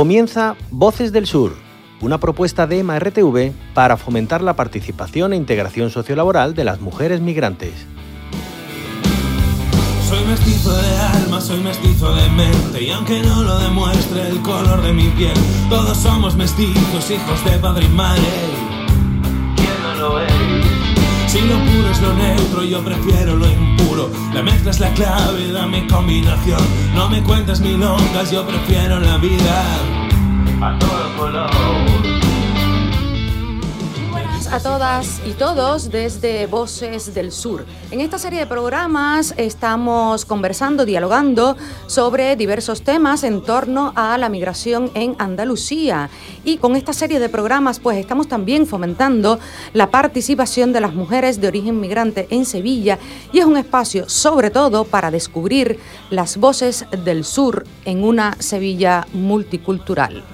Comienza Voces del Sur, una propuesta de MRTV para fomentar la participación e integración sociolaboral de las mujeres migrantes. Soy mestizo de alma, soy mestizo de mente Y aunque no lo demuestre el color de mi piel Todos somos mestizos, hijos de padre y madre ¿Quién no lo es? Si lo puro es lo neutro, yo prefiero lo impuro. La mezcla es la clave, dame combinación. No me cuentes milongas, yo prefiero la vida. A todo color a todas y todos desde Voces del Sur. En esta serie de programas estamos conversando, dialogando sobre diversos temas en torno a la migración en Andalucía. Y con esta serie de programas pues estamos también fomentando la participación de las mujeres de origen migrante en Sevilla y es un espacio sobre todo para descubrir las voces del sur en una Sevilla multicultural.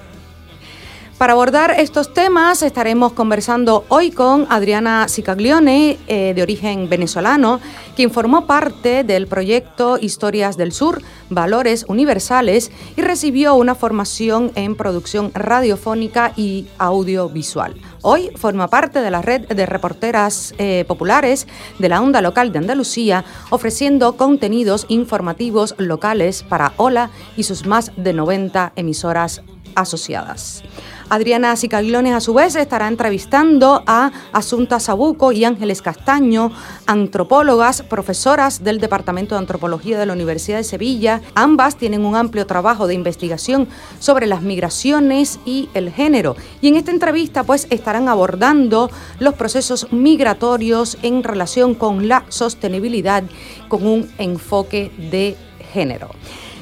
Para abordar estos temas estaremos conversando hoy con Adriana Cicaglione, eh, de origen venezolano, quien formó parte del proyecto Historias del Sur, Valores Universales, y recibió una formación en producción radiofónica y audiovisual. Hoy forma parte de la red de reporteras eh, populares de la onda local de Andalucía, ofreciendo contenidos informativos locales para Hola y sus más de 90 emisoras asociadas. Adriana Cicaglione, a su vez, estará entrevistando a Asunta Sabuco y Ángeles Castaño, antropólogas, profesoras del Departamento de Antropología de la Universidad de Sevilla. Ambas tienen un amplio trabajo de investigación sobre las migraciones y el género. Y en esta entrevista, pues, estarán abordando los procesos migratorios en relación con la sostenibilidad con un enfoque de género.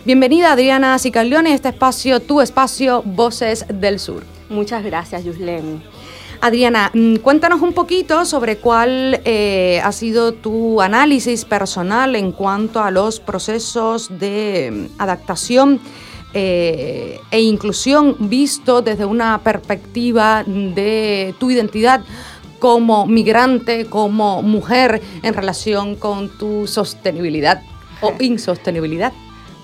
Bienvenida Adriana Cicaglione a este espacio, tu espacio, Voces del Sur. Muchas gracias, Yuslem. Adriana, mm, cuéntanos un poquito sobre cuál eh, ha sido tu análisis personal en cuanto a los procesos de mm, adaptación eh, e inclusión visto desde una perspectiva de tu identidad como migrante, como mujer en relación con tu sostenibilidad o insostenibilidad.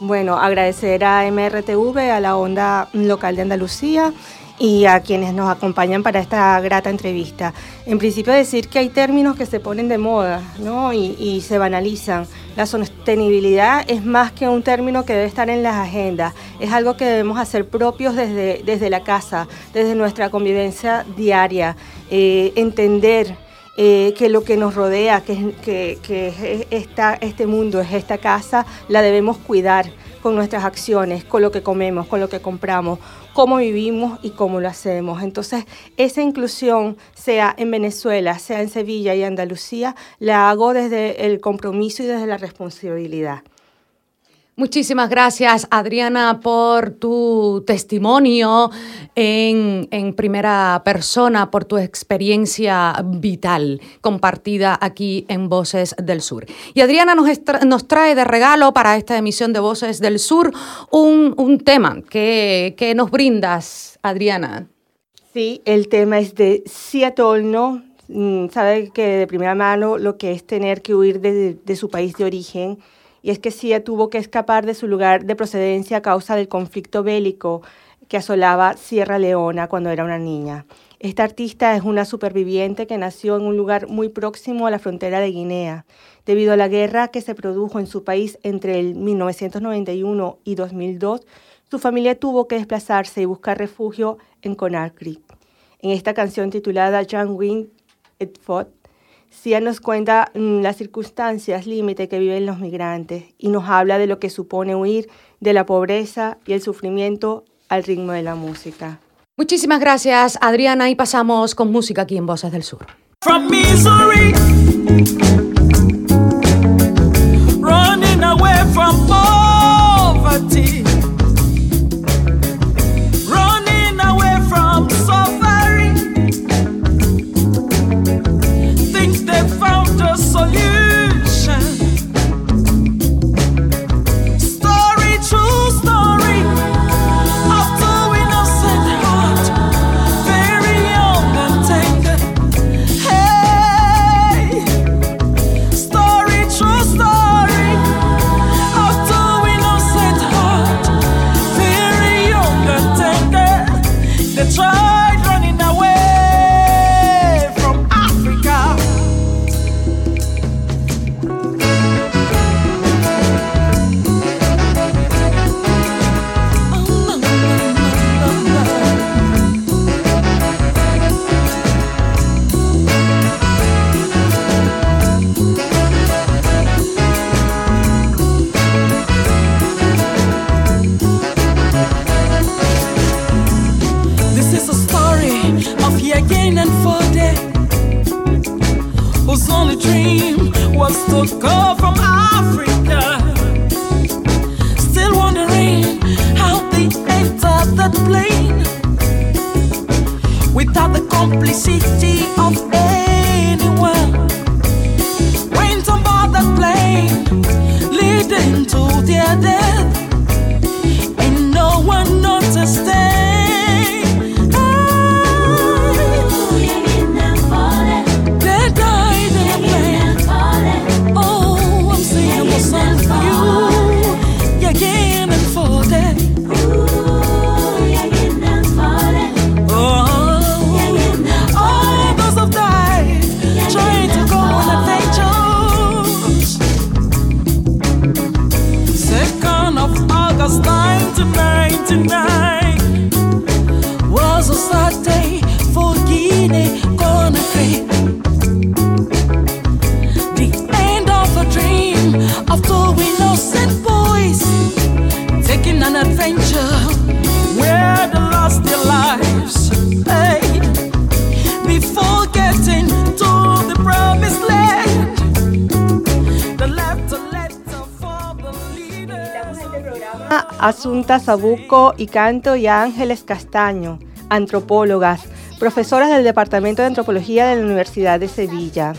Bueno, agradecer a MRTV, a la onda local de Andalucía y a quienes nos acompañan para esta grata entrevista. En principio decir que hay términos que se ponen de moda ¿no? y, se banalizan. La sostenibilidad es más que un término que debe estar en las agendas, es algo que debemos hacer propios desde, desde la casa, desde nuestra convivencia diaria, eh, entender eh, que lo que nos rodea, que, que, que este mundo, es esta casa, la debemos cuidar con nuestras acciones, con lo que comemos, con lo que compramos, cómo vivimos y cómo lo hacemos. Entonces, esa inclusión, sea en Venezuela, sea en Sevilla y Andalucía, la hago desde el compromiso y desde la responsabilidad. Muchísimas gracias, Adriana, por tu testimonio en, primera persona, por tu experiencia vital compartida aquí en Voces del Sur. Y Adriana nos, nos trae de regalo para esta emisión de Voces del Sur un, tema que, nos brindas, Adriana. Sí, el tema es de Seattle, mm, Sabe que de primera mano lo que es tener que huir de, de su país de origen y es que Sia tuvo que escapar de su lugar de procedencia a causa del conflicto bélico que asolaba Sierra Leona cuando era una niña. Esta artista es una superviviente que nació en un lugar muy próximo a la frontera de Guinea. Debido a la guerra que se produjo en su país entre el 1991 y 2002, su familia tuvo que desplazarse y buscar refugio en Conakry. En esta canción titulada Young Wind et Fought, sí nos cuenta mm, las circunstancias límite que viven los migrantes y nos habla de lo que supone huir de la pobreza y el sufrimiento al ritmo de la música. Muchísimas gracias, Adriana, y pasamos con música aquí en Voces del Sur. From misery. Asunta Sabuco y Canto y Ángeles Castaño, antropólogas, profesoras del Departamento de Antropología de la Universidad de Sevilla.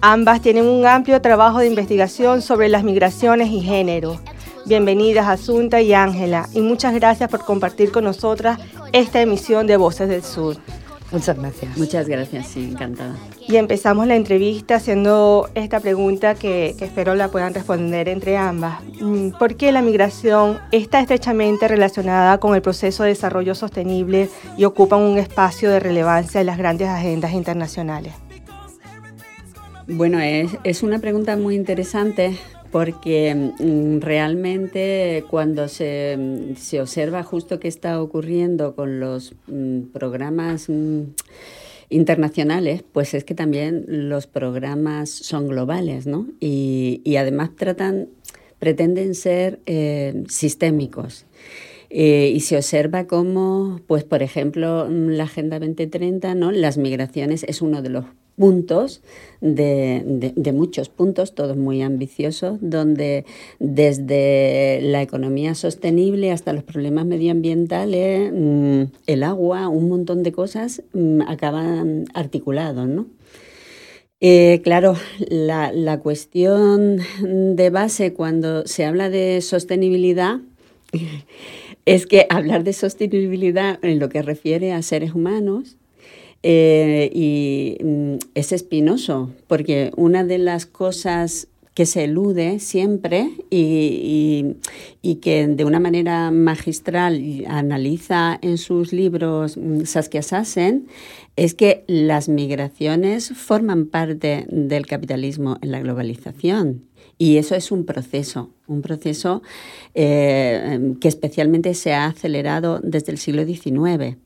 Ambas tienen un amplio trabajo de investigación sobre las migraciones y género. Bienvenidas Asunta y Ángela y muchas gracias por compartir con nosotras esta emisión de Voces del Sur. Muchas gracias. Muchas gracias, sí, encantada. Y empezamos la entrevista haciendo esta pregunta que, espero la puedan responder entre ambas. Mm, ¿Por qué la migración está estrechamente relacionada con el proceso de desarrollo sostenible y ocupa un espacio de relevancia en las grandes agendas internacionales? Bueno, es, es una pregunta muy interesante porque mm, realmente cuando se, observa justo qué está ocurriendo con los mm, programas mm, internacionales, pues es que también los programas son globales, ¿no? Y, además tratan, pretenden ser eh, sistémicos. Eh, y se observa cómo, pues por ejemplo, la Agenda 2030, ¿no? las migraciones es uno de los puntos, de, de, muchos puntos, todos muy ambiciosos, donde desde la economía sostenible hasta los problemas medioambientales, mm, el agua, un montón de cosas mm, acaban articulados, ¿no? Eh, claro, la, la cuestión de base cuando se habla de sostenibilidad es que hablar de sostenibilidad en lo que refiere a seres humanos eh, y mm, es espinoso, porque una de las cosas que se elude siempre y, que de una manera magistral analiza en sus libros mm, Saskia Sassen es que las migraciones forman parte del capitalismo en la globalización. Y eso es un proceso, un proceso eh, que especialmente se ha acelerado desde el siglo XIX.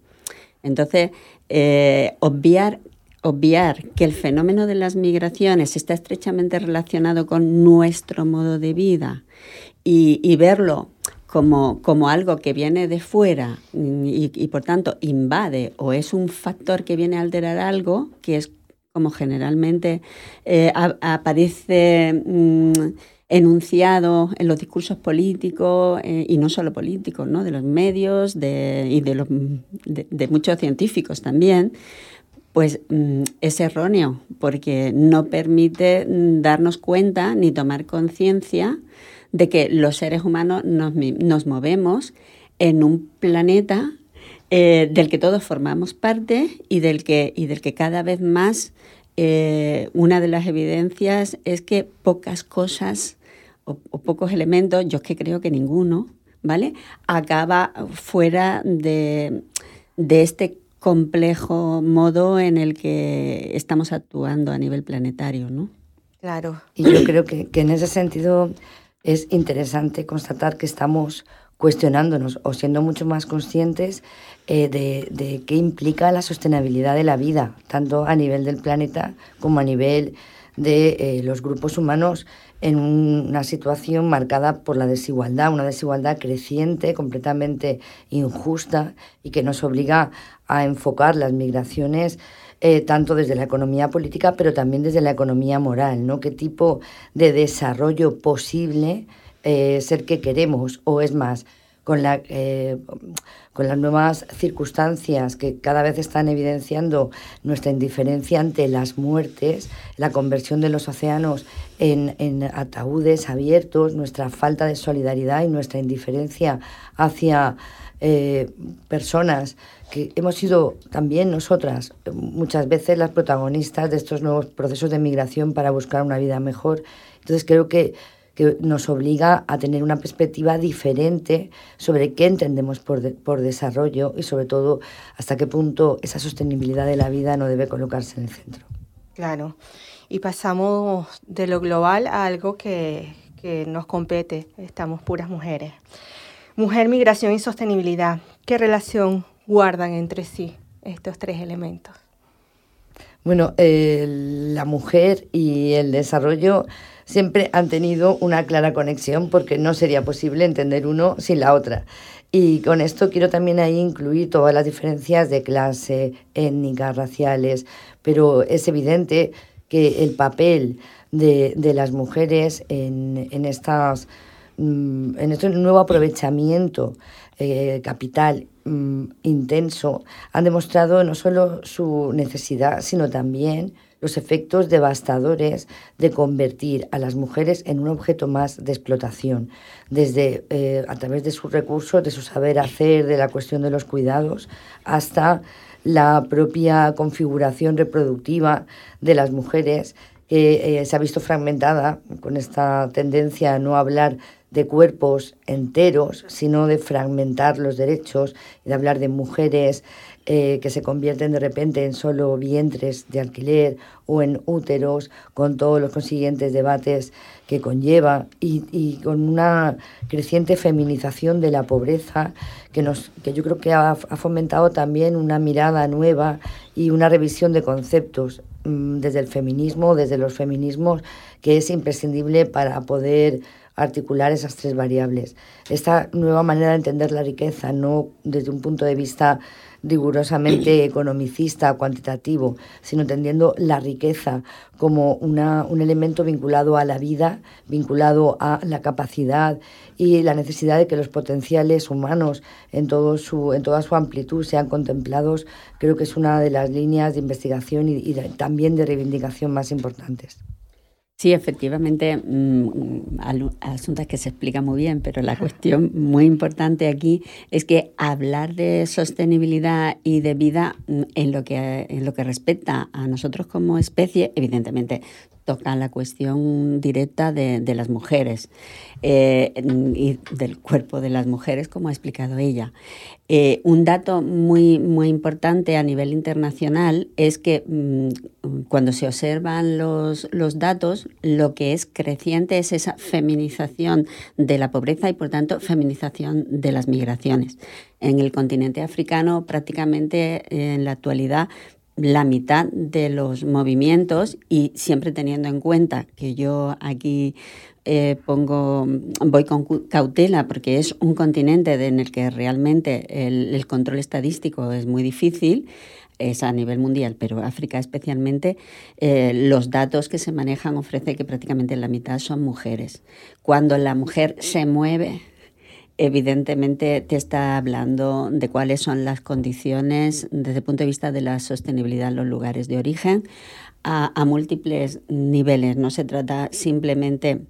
Entonces, eh, obviar, obviar que el fenómeno de las migraciones está estrechamente relacionado con nuestro modo de vida y, verlo como, como, algo que viene de fuera y, por tanto invade o es un factor que viene a alterar algo, que es como generalmente eh, aparece mm, enunciado en los discursos políticos eh, y no solo políticos, ¿no? de los medios de, y de, los, de, muchos científicos también, pues mm, es erróneo porque no permite mm, darnos cuenta ni tomar conciencia de que los seres humanos nos, nos movemos en un planeta eh, del que todos formamos parte y del que, y del que cada vez más eh, una de las evidencias es que pocas cosas o, pocos elementos, yo es que creo que ninguno, ¿vale? Acaba fuera de, este complejo modo en el que estamos actuando a nivel planetario, ¿no? Claro. Y yo creo que, que en ese sentido es interesante constatar que estamos cuestionándonos o siendo mucho más conscientes eh, de, qué implica la sostenibilidad de la vida, tanto a nivel del planeta como a nivel de eh, los grupos humanos en una situación marcada por la desigualdad, una desigualdad creciente, completamente injusta y que nos obliga a enfocar las migraciones eh, tanto desde la economía política, pero también desde la economía moral, ¿no? ¿Qué tipo de desarrollo posible eh, ser que queremos? O es más, con, la, eh, con las nuevas circunstancias que cada vez están evidenciando nuestra indiferencia ante las muertes, la conversión de los océanos en, ataúdes abiertos, nuestra falta de solidaridad y nuestra indiferencia hacia eh, personas que hemos sido también nosotras muchas veces las protagonistas de estos nuevos procesos de migración para buscar una vida mejor. Entonces creo que que nos obliga a tener una perspectiva diferente sobre qué entendemos por, por desarrollo y sobre todo hasta qué punto esa sostenibilidad de la vida no debe colocarse en el centro. Claro, y pasamos de lo global a algo que, que nos compete, estamos puras mujeres. Mujer, migración y sostenibilidad, ¿qué relación guardan entre sí estos tres elementos? Bueno, eh, la mujer y el desarrollo siempre han tenido una clara conexión porque no sería posible entender uno sin la otra. Y con esto quiero también ahí incluir todas las diferencias de clase, étnicas, raciales, pero es evidente que el papel de, las mujeres en, en, estas, mm, en este nuevo aprovechamiento eh, capital mm, intenso han demostrado no solo su necesidad, sino también los efectos devastadores de convertir a las mujeres en un objeto más de explotación, desde eh, a través de sus recursos, de su saber hacer, de la cuestión de los cuidados, hasta la propia configuración reproductiva de las mujeres que eh, se ha visto fragmentada con esta tendencia a no hablar de cuerpos enteros, sino de fragmentar los derechos de hablar de mujeres eh, que se convierten de repente en solo vientres de alquiler o en úteros, con todos los consiguientes debates que conlleva y, con una creciente feminización de la pobreza que, nos, que yo creo que ha, fomentado también una mirada nueva y una revisión de conceptos mm, desde el feminismo, desde los feminismos, que es imprescindible para poder articular esas tres variables. Esta nueva manera de entender la riqueza, no desde un punto de vista rigurosamente economicista, cuantitativo, sino entendiendo la riqueza como una, un elemento vinculado a la vida, vinculado a la capacidad y la necesidad de que los potenciales humanos en, todo su, en toda su amplitud sean contemplados, creo que es una de las líneas de investigación y, también de reivindicación más importantes. Sí, efectivamente, mmm, asuntos que se explica muy bien, pero la cuestión muy importante aquí es que hablar de sostenibilidad y de vida mm, en lo que, en lo que respecta a nosotros como especie, evidentemente toca la cuestión directa de, las mujeres eh, y del cuerpo de las mujeres, como ha explicado ella. Eh, un dato muy, muy importante a nivel internacional es que mm, cuando se observan los, los datos, lo que es creciente es esa feminización de la pobreza y, por tanto, feminización de las migraciones. En el continente africano, prácticamente en la actualidad, la mitad de los movimientos y siempre teniendo en cuenta que yo aquí eh, pongo, voy con cautela porque es un continente en el que realmente el, control estadístico es muy difícil, es a nivel mundial, pero África especialmente, eh, los datos que se manejan ofrece que prácticamente la mitad son mujeres. Cuando la mujer se mueve, evidentemente te está hablando de cuáles son las condiciones desde el punto de vista de la sostenibilidad en los lugares de origen a, a múltiples niveles. No se trata simplemente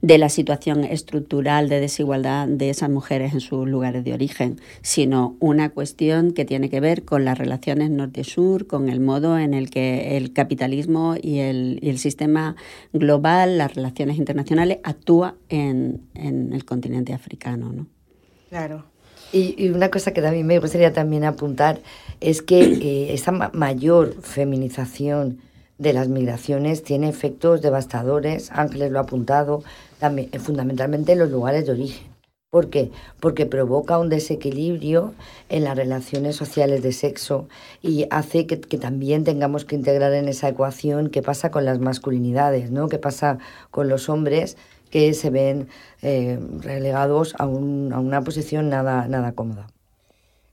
de la situación estructural de desigualdad de esas mujeres en sus lugares de origen, sino una cuestión que tiene que ver con las relaciones norte-sur, con el modo en el que el capitalismo y el, y el sistema global, las relaciones internacionales, actúa en, en el continente africano. ¿no? Claro. Y, una cosa que también me gustaría también apuntar es que eh, esa mayor feminización de las migraciones tiene efectos devastadores, Ángeles lo ha apuntado, también, eh, fundamentalmente en los lugares de origen. ¿Por qué? Porque provoca un desequilibrio en las relaciones sociales de sexo y hace que, también tengamos que integrar en esa ecuación qué pasa con las masculinidades, ¿no? qué pasa con los hombres que se ven eh, relegados a, una posición nada, nada cómoda.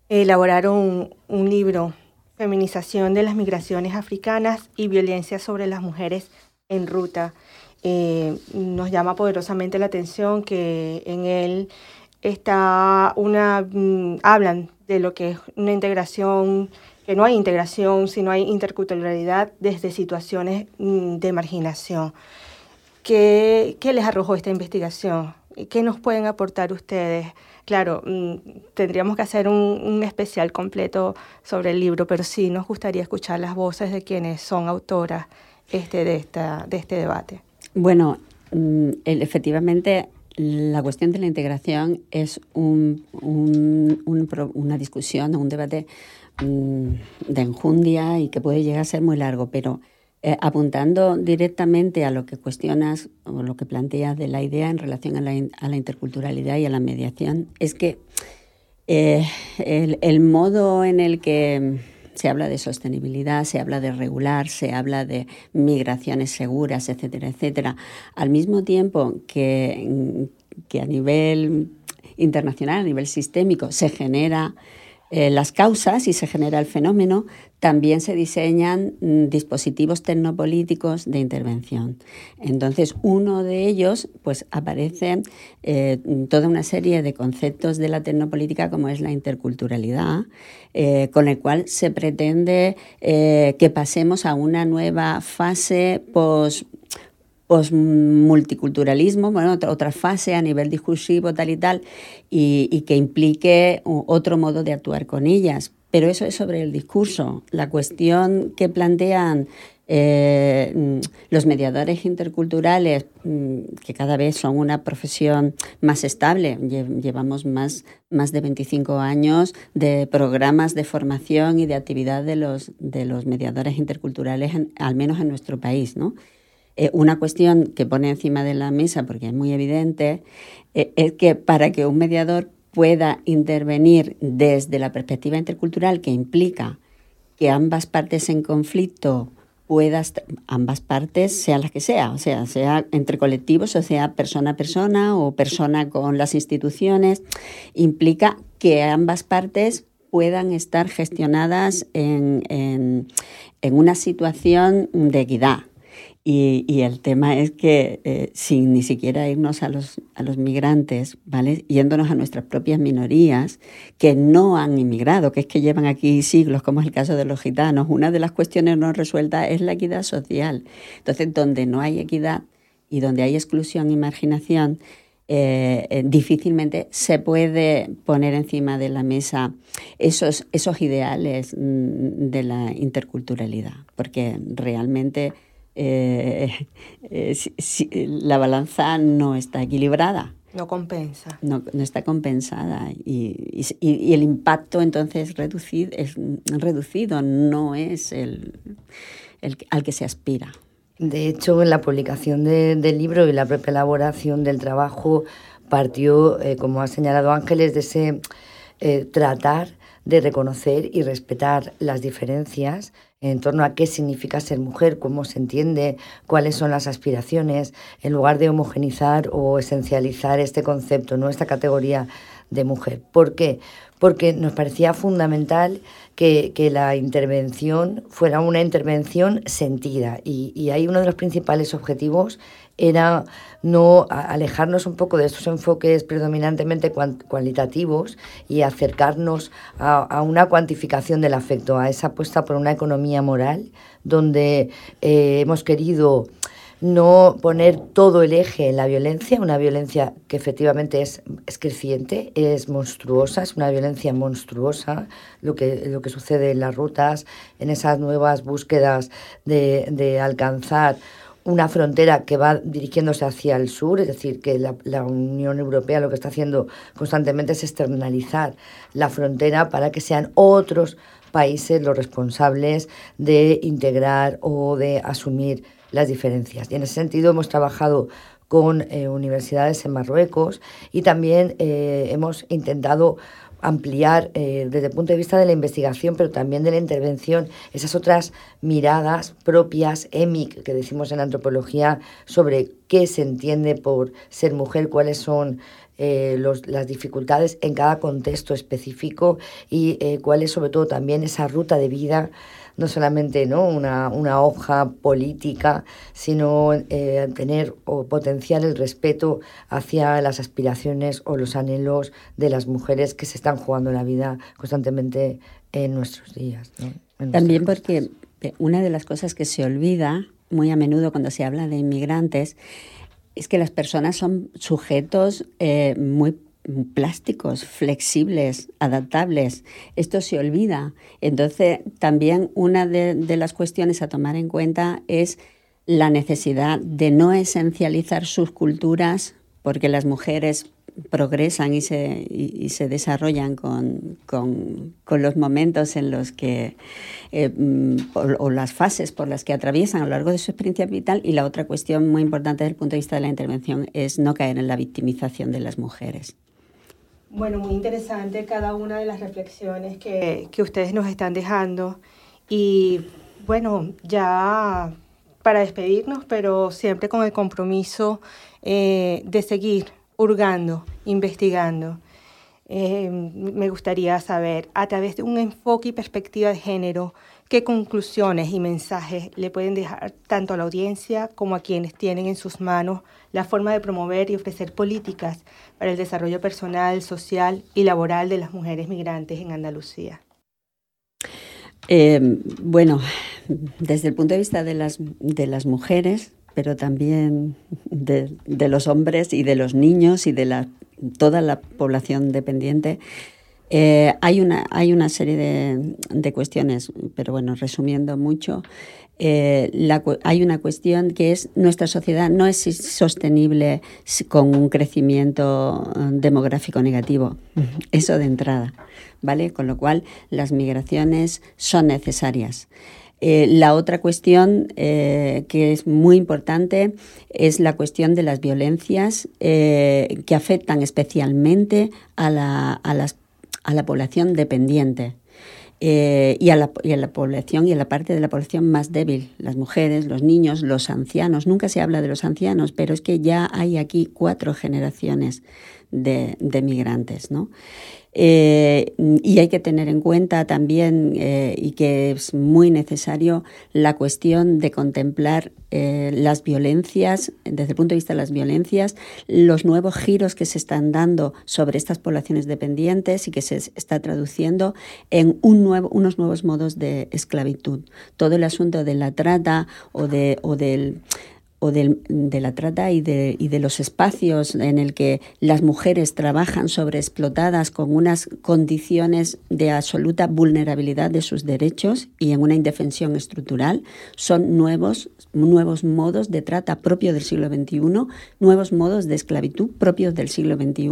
Elaboraron un libro, Feminización de las Migraciones Africanas y Violencia sobre las Mujeres en Ruta. Eh, nos llama poderosamente la atención que en él está una, mm, hablan de lo que es una integración, que no hay integración, sino hay interculturalidad desde situaciones mm, de marginación. ¿Qué, ¿Qué, les arrojó esta investigación? ¿Qué nos pueden aportar ustedes? Claro, mm, tendríamos que hacer un, especial completo sobre el libro, pero sí nos gustaría escuchar las voces de quienes son autoras este, de, esta, de este debate. Bueno, mm, efectivamente la cuestión de la integración es un, una discusión, un debate mm, de enjundia y que puede llegar a ser muy largo, pero eh, apuntando directamente a lo que cuestionas o lo que planteas de la idea en relación a la, interculturalidad y a la mediación, es que eh, el, modo en el que se habla de sostenibilidad, se habla de regular, se habla de migraciones seguras, etcétera, etcétera. Al mismo tiempo que, que a nivel internacional, a nivel sistémico, se genera eh, las causas y se genera el fenómeno, también se diseñan mm, dispositivos tecnopolíticos de intervención. Entonces, uno de ellos, pues aparece eh, toda una serie de conceptos de la tecnopolítica como es la interculturalidad, eh, con el cual se pretende que pasemos a una nueva fase post multiculturalismo, bueno, otra, fase a nivel discursivo tal y tal, y, que implique otro modo de actuar con ellas. Pero eso es sobre el discurso. La cuestión que plantean eh, mm, los mediadores interculturales, mm, que cada vez son una profesión más estable, llevamos más, más de 25 años de programas de formación y de actividad de los, de los mediadores interculturales, al menos en nuestro país, ¿no? Eh, una cuestión que pone encima de la mesa, porque es muy evidente, eh, es que para que un mediador pueda intervenir desde la perspectiva intercultural que implica que ambas partes en conflicto puedas, ambas partes, sean las que sea, o sea, sea entre colectivos, o sea, persona a persona o persona con las instituciones, implica que ambas partes puedan estar gestionadas en, en una situación de equidad, y, el tema es que eh, sin ni siquiera irnos a los, a los migrantes, ¿vale? Yéndonos a nuestras propias minorías que no han inmigrado, que es que llevan aquí siglos, como es el caso de los gitanos, una de las cuestiones no resueltas es la equidad social. Entonces, donde no hay equidad y donde hay exclusión y marginación, eh, eh, difícilmente se puede poner encima de la mesa esos, esos ideales mm, de la interculturalidad, porque realmente eh, eh, la balanza no está equilibrada. No compensa. No, está compensada y, el impacto entonces reducido, es reducido, no es el, al que se aspira. De hecho, en la publicación del libro y la propia elaboración del trabajo partió, eh, como ha señalado Ángeles, de ese tratar de reconocer y respetar las diferencias en torno a qué significa ser mujer, cómo se entiende, cuáles son las aspiraciones, en lugar de homogenizar o esencializar este concepto, ¿no? esta categoría de mujer. ¿Por qué? Porque nos parecía fundamental que, la intervención fuera una intervención sentida. Y, y ahí uno de los principales objetivos era no alejarnos un poco de estos enfoques predominantemente cualitativos y acercarnos a, una cuantificación del afecto, a esa apuesta por una economía moral, donde eh, hemos querido no poner todo el eje en la violencia, una violencia que efectivamente es, creciente, es monstruosa, es una violencia monstruosa, lo que, lo que sucede en las rutas, en esas nuevas búsquedas de, de alcanzar una frontera que va dirigiéndose hacia el sur, es decir, que la, Unión Europea lo que está haciendo constantemente es externalizar la frontera para que sean otros países los responsables de integrar o de asumir las diferencias. Y en ese sentido hemos trabajado con eh, universidades en Marruecos y también eh, hemos intentado ampliar eh, desde el punto de vista de la investigación, pero también de la intervención, esas otras miradas propias, EMIC, que decimos en antropología, sobre qué se entiende por ser mujer, cuáles son las dificultades en cada contexto específico y cuál es sobre todo también esa ruta de vida no solamente ¿no? Una, una hoja política, sino eh, tener o potenciar el respeto hacia las aspiraciones o los anhelos de las mujeres que se están jugando la vida constantemente en nuestros días. También porque eh, una de las cosas que se olvida muy a menudo cuando se habla de inmigrantes es que las personas son sujetos eh, muy plásticos, flexibles, adaptables. Esto se olvida. Entonces, también una de, las cuestiones a tomar en cuenta es la necesidad de no esencializar sus culturas, porque las mujeres progresan y se, y, se desarrollan con, los momentos en los que, eh, mm, o, las fases por las que atraviesan a lo largo de su experiencia vital. Y la otra cuestión muy importante desde el punto de vista de la intervención es no caer en la victimización de las mujeres. Bueno, muy interesante cada una de las reflexiones que, ustedes nos están dejando. Y bueno, ya para despedirnos, pero siempre con el compromiso eh, de seguir hurgando, investigando. Eh, me gustaría saber, a través de un enfoque y perspectiva de género, qué conclusiones y mensajes le pueden dejar tanto a la audiencia como a quienes tienen en sus manos la forma de promover y ofrecer políticas para el desarrollo personal, social y laboral de las mujeres migrantes en Andalucía. Eh, bueno, desde el punto de vista de las, de las mujeres, pero también de, los hombres y de los niños y de la, toda la población dependiente, eh, hay, una, hay una serie de, cuestiones, pero bueno, resumiendo mucho, eh, hay una cuestión que es nuestra sociedad no es sostenible con un crecimiento eh, demográfico negativo. Eso de entrada, ¿vale? Con lo cual las migraciones son necesarias. la otra cuestión que es muy importante es la cuestión de las violencias que afectan especialmente a, la, a las a la población dependiente. Eh, y, a la, y, a la, población y a la parte de la población más débil, las mujeres, los niños, los ancianos. Nunca se habla de los ancianos, pero es que ya hay aquí cuatro generaciones de, de migrantes. ¿no? Eh, y hay que tener en cuenta también, eh, y que es muy necesario, la cuestión de contemplar eh, las violencias, desde el punto de vista de las violencias, los nuevos giros que se están dando sobre estas poblaciones dependientes y que se está traduciendo en un nuevo, unos nuevos modos de esclavitud. Todo el asunto de la trata o, de, o del o de la trata y de, y de los espacios en el que las mujeres trabajan sobreexplotadas con unas condiciones de absoluta vulnerabilidad de sus derechos y en una indefensión estructural, son nuevos, nuevos modos de trata propios del siglo XXI, nuevos modos de esclavitud propios del siglo XXI,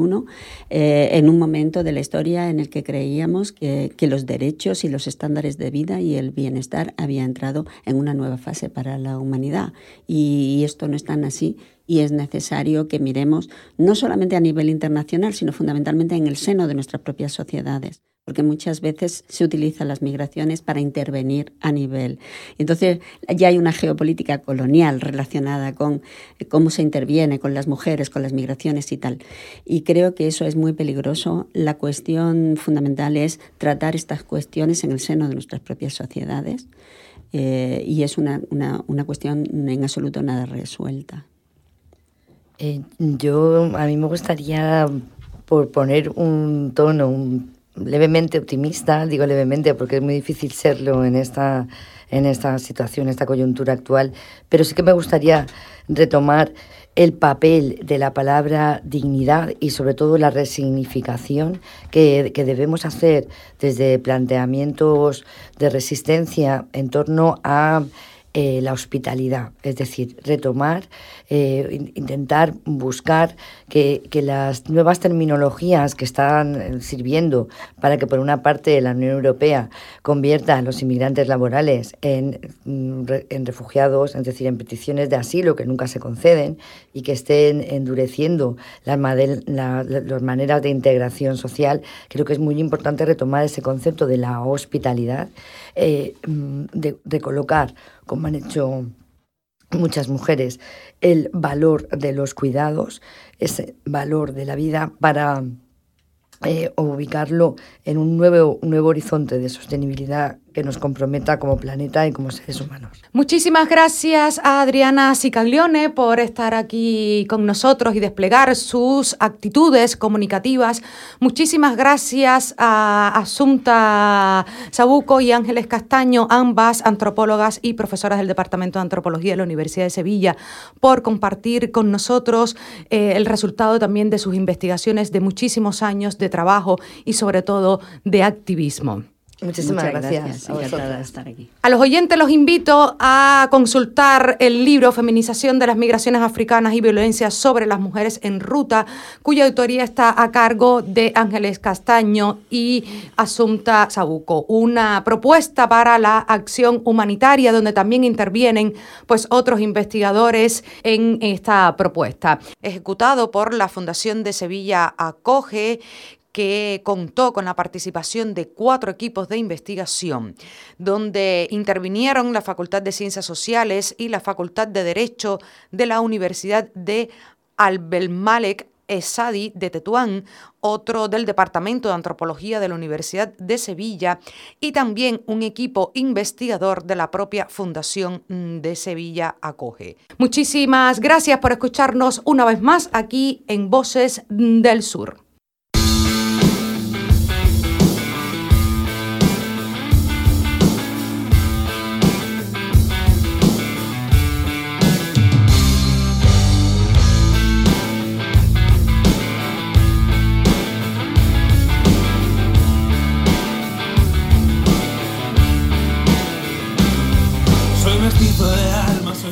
eh, en un momento de la historia en el que creíamos que, que los derechos y los estándares de vida y el bienestar había entrado en una nueva fase para la humanidad. Y y esto no es tan así y es necesario que miremos no solamente a nivel internacional, sino fundamentalmente en el seno de nuestras propias sociedades porque muchas veces se utilizan las migraciones para intervenir a nivel. Entonces, ya hay una geopolítica colonial relacionada con cómo se interviene con las mujeres, con las migraciones y tal. Y creo que eso es muy peligroso. La cuestión fundamental es tratar estas cuestiones en el seno de nuestras propias sociedades eh, y es una, una, una, cuestión en absoluto nada resuelta. Eh, yo, a mí me gustaría, por poner un tono levemente optimista, digo levemente porque es muy difícil serlo en esta, en esta situación, esta coyuntura actual, pero sí que me gustaría retomar el papel de la palabra dignidad y sobre todo la resignificación que, debemos hacer desde planteamientos de resistencia en torno a eh, la hospitalidad, es decir, retomar, eh, intentar buscar que, las nuevas terminologías que están eh, sirviendo para que por una parte la Unión Europea convierta a los inmigrantes laborales en, mm, en refugiados, es decir, en peticiones de asilo que nunca se conceden y que estén endureciendo las, maneras de integración social, creo que es muy importante retomar ese concepto de la hospitalidad, mm, de colocar como han hecho muchas mujeres, el valor de los cuidados, ese valor de la vida para eh, ubicarlo en un nuevo, un nuevo horizonte de sostenibilidad que nos comprometa como planeta y como seres humanos. Muchísimas gracias a Adriana Sicaglione por estar aquí con nosotros y desplegar sus actitudes comunicativas. Muchísimas gracias a Asunta Sabuco y Ángeles Castaño, ambas antropólogas y profesoras del Departamento de Antropología de la Universidad de Sevilla, por compartir con nosotros eh, el resultado también de sus investigaciones de muchísimos años de trabajo y sobre todo de activismo. Muchísimas gracias. a, estar aquí. a los oyentes los invito a consultar el libro Feminización de las Migraciones Africanas y Violencia sobre las Mujeres en Ruta, cuya autoría está a cargo de Ángeles Castaño y Asunta Sabuco. Una propuesta para la acción humanitaria donde también intervienen pues, otros investigadores en esta propuesta. Ejecutado por la Fundación de Sevilla Acoge, que contó con la participación de cuatro equipos de investigación, donde intervinieron la Facultad de Ciencias Sociales y la Facultad de Derecho de la Universidad de Albelmalek Esadi de Tetuán, otro del Departamento de Antropología de la Universidad de Sevilla y también un equipo investigador de la propia Fundación de Sevilla Acoge. Muchísimas gracias por escucharnos una vez más aquí en Voces del Sur.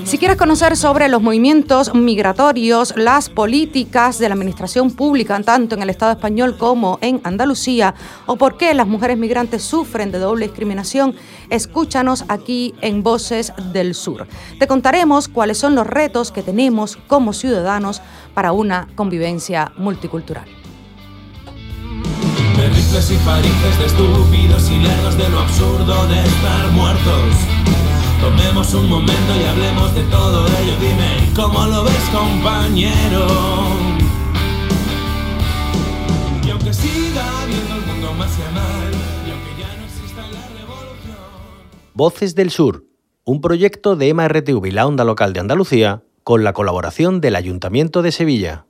Si quieres conocer sobre los movimientos migratorios, las políticas de la administración pública, tanto en el Estado español como en Andalucía, o por qué las mujeres migrantes sufren de doble discriminación, escúchanos aquí en Voces del Sur. Te contaremos cuáles son los retos que tenemos como ciudadanos para una convivencia multicultural. De y parices de estúpidos y de lo absurdo de estar muertos. Tomemos un momento y hablemos de todo ello. Dime, ¿cómo lo ves, compañero? Y aunque siga viendo el mundo más y mal, y aunque ya no exista la revolución. Voces del Sur, un proyecto de MRTV y la Onda Local de Andalucía, con la colaboración del Ayuntamiento de Sevilla.